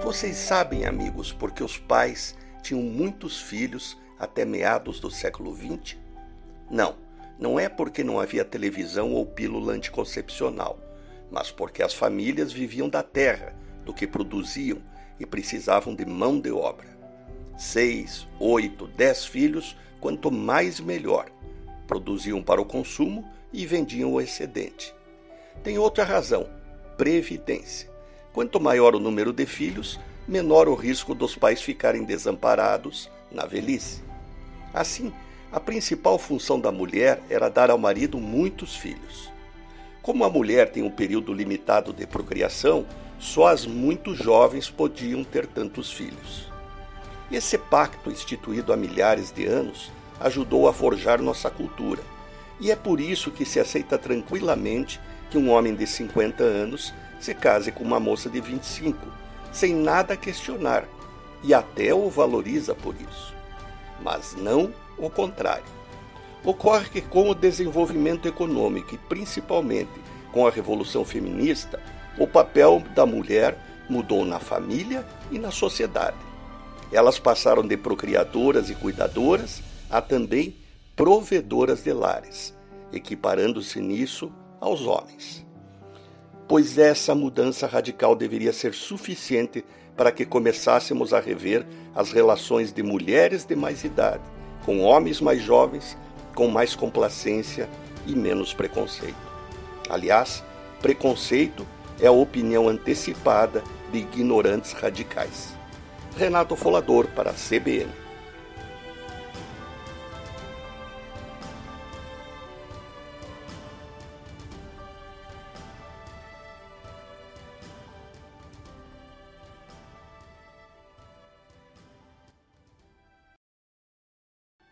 vocês sabem, amigos, porque os pais tinham muitos filhos até meados do século XX? Não, não é porque não havia televisão ou pílula anticoncepcional, mas porque as famílias viviam da terra, do que produziam e precisavam de mão de obra. Seis, oito, dez filhos, quanto mais melhor. Produziam para o consumo e vendiam o excedente. Tem outra razão: previdência. Quanto maior o número de filhos, menor o risco dos pais ficarem desamparados na velhice. Assim, a principal função da mulher era dar ao marido muitos filhos. Como a mulher tem um período limitado de procriação, só as muito jovens podiam ter tantos filhos. Esse pacto, instituído há milhares de anos, ajudou a forjar nossa cultura. E é por isso que se aceita tranquilamente que um homem de 50 anos se case com uma moça de 25, sem nada questionar, e até o valoriza por isso. Mas não o contrário. Ocorre que, com o desenvolvimento econômico e principalmente com a revolução feminista, o papel da mulher mudou na família e na sociedade. Elas passaram de procriadoras e cuidadoras a também provedoras de lares, equiparando-se nisso aos homens. Pois essa mudança radical deveria ser suficiente para que começássemos a rever as relações de mulheres de mais idade com homens mais jovens, com mais complacência e menos preconceito. Aliás, preconceito é a opinião antecipada de ignorantes radicais. Renato Folador para a CBN.